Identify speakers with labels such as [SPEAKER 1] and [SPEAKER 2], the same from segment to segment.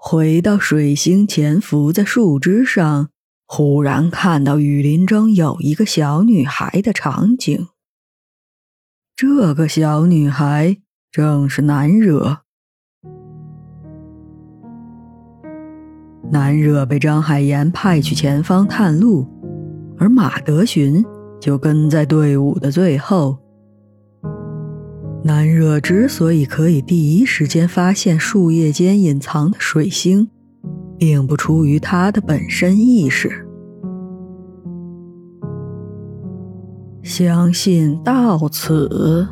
[SPEAKER 1] 回到水星潜伏在树枝上，忽然看到雨林中有一个小女孩的场景。这个小女孩正是南惹。南惹被张海岩派去前方探路，而马德寻就跟在队伍的最后。南热之所以可以第一时间发现树叶间隐藏的水星，并不出于他的本身意识。相信到此，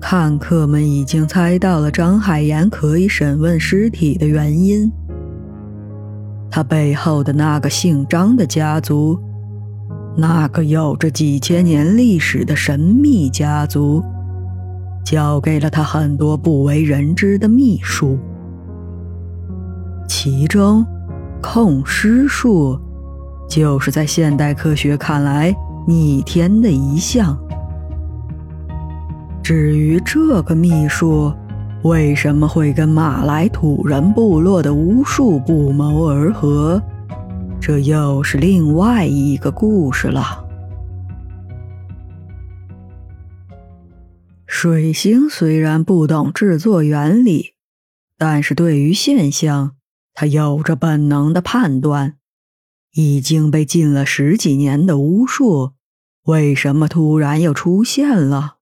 [SPEAKER 1] 看客们已经猜到了张海岩可以审问尸体的原因。他背后的那个姓张的家族，那个有着几千年历史的神秘家族。交给了他很多不为人知的秘术，其中控尸术就是在现代科学看来逆天的一项。至于这个秘术为什么会跟马来土人部落的巫术不谋而合，这又是另外一个故事了。水星虽然不懂制作原理，但是对于现象，它有着本能的判断。已经被禁了十几年的巫术，为什么突然又出现了？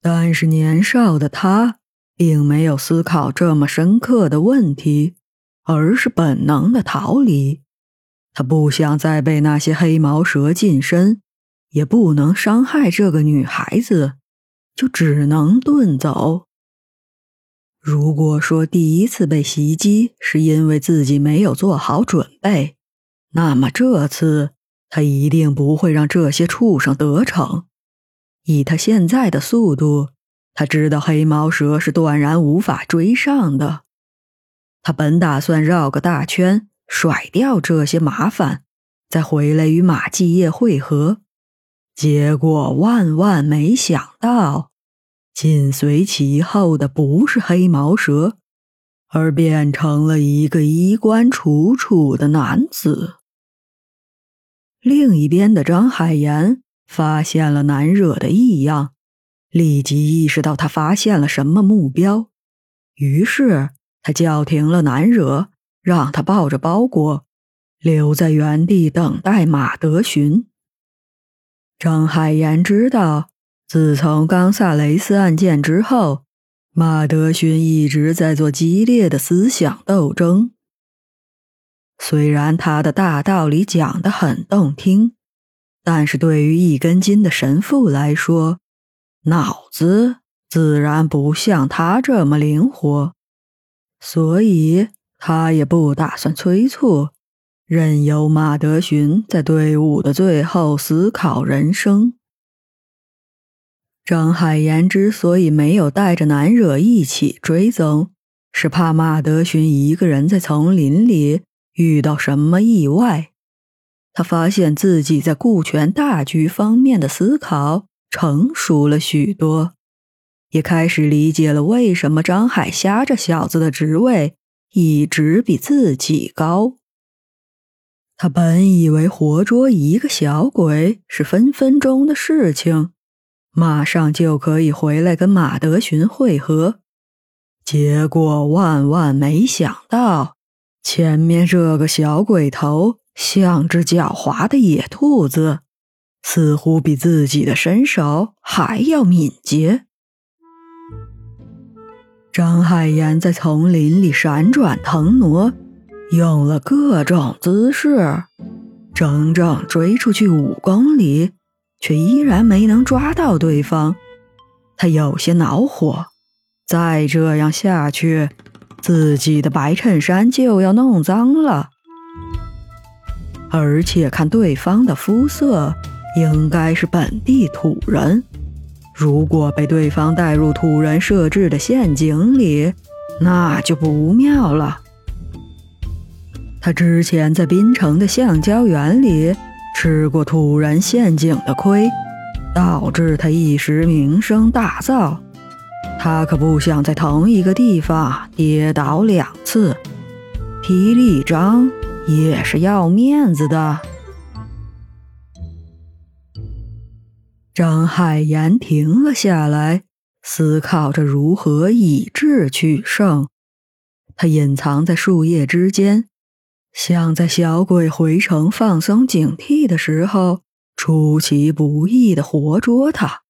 [SPEAKER 1] 但是年少的他并没有思考这么深刻的问题，而是本能的逃离。他不想再被那些黑毛蛇近身。也不能伤害这个女孩子，就只能遁走。如果说第一次被袭击是因为自己没有做好准备，那么这次他一定不会让这些畜生得逞。以他现在的速度，他知道黑毛蛇是断然无法追上的。他本打算绕个大圈，甩掉这些麻烦，再回来与马继业会合。结果万万没想到，紧随其后的不是黑毛蛇，而变成了一个衣冠楚楚的男子。另一边的张海岩发现了难惹的异样，立即意识到他发现了什么目标，于是他叫停了难惹，让他抱着包裹留在原地等待马德寻。张海岩知道，自从冈萨雷斯案件之后，马德勋一直在做激烈的思想斗争。虽然他的大道理讲得很动听，但是对于一根筋的神父来说，脑子自然不像他这么灵活，所以他也不打算催促。任由马德寻在队伍的最后思考人生。张海岩之所以没有带着南惹一起追踪，是怕马德寻一个人在丛林里遇到什么意外。他发现自己在顾全大局方面的思考成熟了许多，也开始理解了为什么张海虾这小子的职位一直比自己高。他本以为活捉一个小鬼是分分钟的事情，马上就可以回来跟马德寻会合，结果万万没想到，前面这个小鬼头像只狡猾的野兔子，似乎比自己的身手还要敏捷。张海岩在丛林里闪转腾挪。用了各种姿势，整整追出去五公里，却依然没能抓到对方。他有些恼火，再这样下去，自己的白衬衫就要弄脏了。而且看对方的肤色，应该是本地土人。如果被对方带入土人设置的陷阱里，那就不妙了。他之前在滨城的橡胶园里吃过土人陷阱的亏，导致他一时名声大噪。他可不想在同一个地方跌倒两次。霹雳张也是要面子的。张海岩停了下来，思考着如何以智取胜。他隐藏在树叶之间，想在小鬼回城放松警惕的时候，出其不意的活捉他。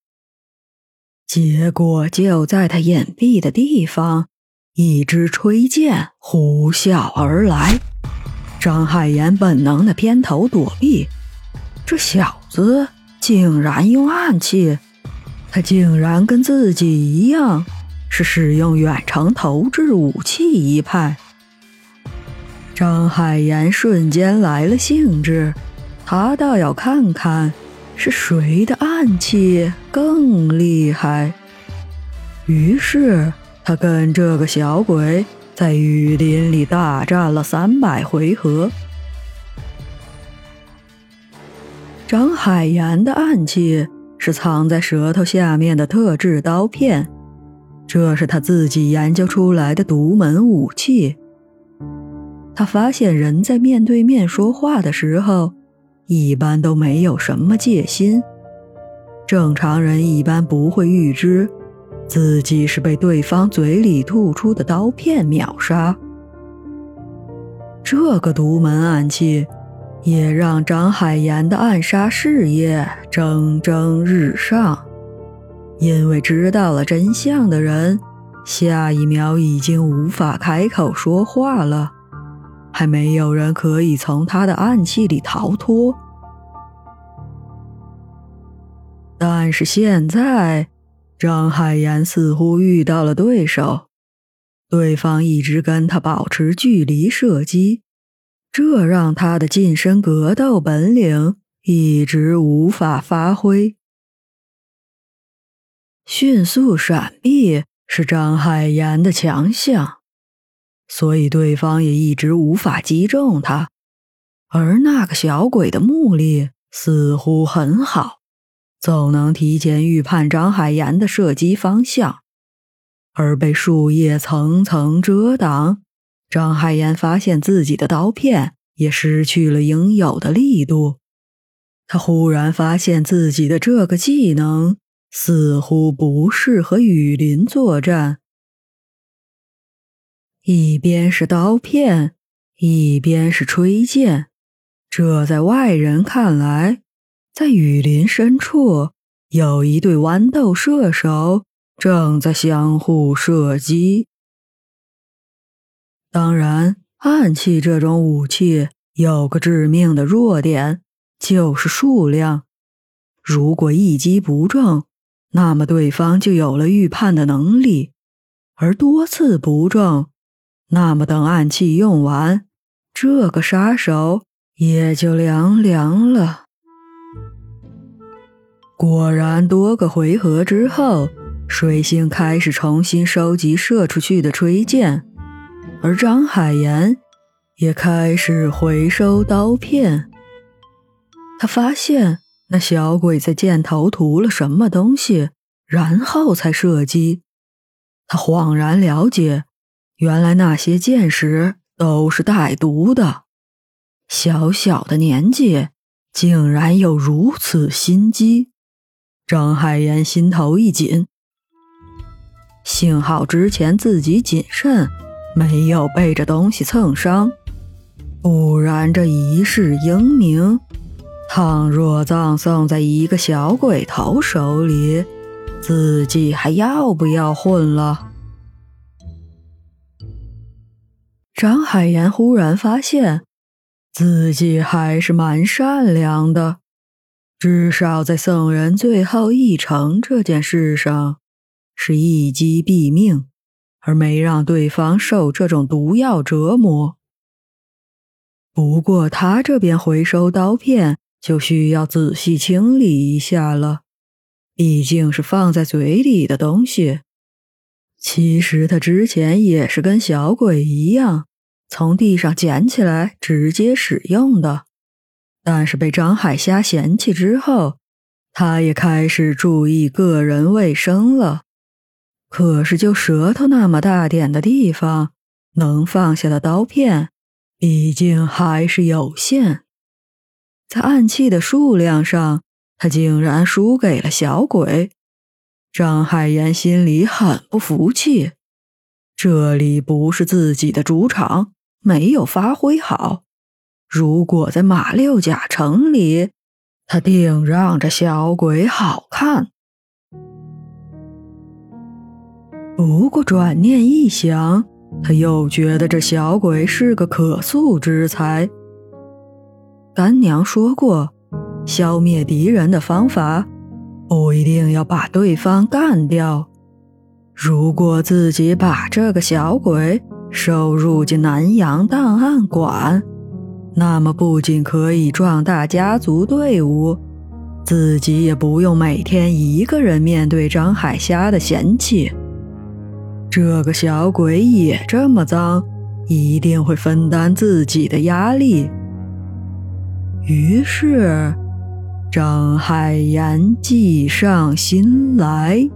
[SPEAKER 1] 结果就在他隐蔽的地方，一支吹箭呼啸而来。张海岩本能的偏头躲避，这小子竟然用暗器，他竟然跟自己一样，是使用远程投掷武器一派。张海岩瞬间来了兴致，他倒要看看。是谁的暗器更厉害？于是他跟这个小鬼在雨林里大战了三百回合。张海岩的暗器是藏在舌头下面的特制刀片，这是他自己研究出来的独门武器。他发现人在面对面说话的时候。一般都没有什么戒心，正常人一般不会预知自己是被对方嘴里吐出的刀片秒杀。这个独门暗器也让张海岩的暗杀事业蒸蒸日上，因为知道了真相的人，下一秒已经无法开口说话了。还没有人可以从他的暗器里逃脱，但是现在，张海岩似乎遇到了对手，对方一直跟他保持距离射击，这让他的近身格斗本领一直无法发挥。迅速闪避是张海岩的强项。所以对方也一直无法击中他，而那个小鬼的目力似乎很好，总能提前预判张海岩的射击方向。而被树叶层层遮挡，张海岩发现自己的刀片也失去了应有的力度。他忽然发现自己的这个技能似乎不适合雨林作战。一边是刀片，一边是吹箭，这在外人看来，在雨林深处有一对豌豆射手正在相互射击。当然，暗器这种武器有个致命的弱点，就是数量。如果一击不中，那么对方就有了预判的能力；而多次不中，那么，等暗器用完，这个杀手也就凉凉了。果然，多个回合之后，水星开始重新收集射出去的吹箭，而张海岩也开始回收刀片。他发现那小鬼在箭头涂了什么东西，然后才射击。他恍然了解。原来那些箭矢都是带毒的，小小的年纪竟然有如此心机，张海岩心头一紧。幸好之前自己谨慎，没有被这东西蹭伤，不然这一世英名，倘若葬送在一个小鬼头手里，自己还要不要混了？张海岩忽然发现自己还是蛮善良的，至少在送人最后一程这件事上，是一击毙命，而没让对方受这种毒药折磨。不过他这边回收刀片就需要仔细清理一下了，毕竟是放在嘴里的东西。其实他之前也是跟小鬼一样，从地上捡起来直接使用的，但是被张海虾嫌弃之后，他也开始注意个人卫生了。可是就舌头那么大点的地方，能放下的刀片，毕竟还是有限。在暗器的数量上，他竟然输给了小鬼。张海岩心里很不服气，这里不是自己的主场，没有发挥好。如果在马六甲城里，他定让这小鬼好看。不过转念一想，他又觉得这小鬼是个可塑之才。干娘说过，消灭敌人的方法不一定要把对方干掉。如果自己把这个小鬼收入进南洋档案馆，那么不仅可以壮大家族队伍，自己也不用每天一个人面对张海虾的嫌弃。这个小鬼也这么脏，一定会分担自己的压力。于是，张海言计上心来。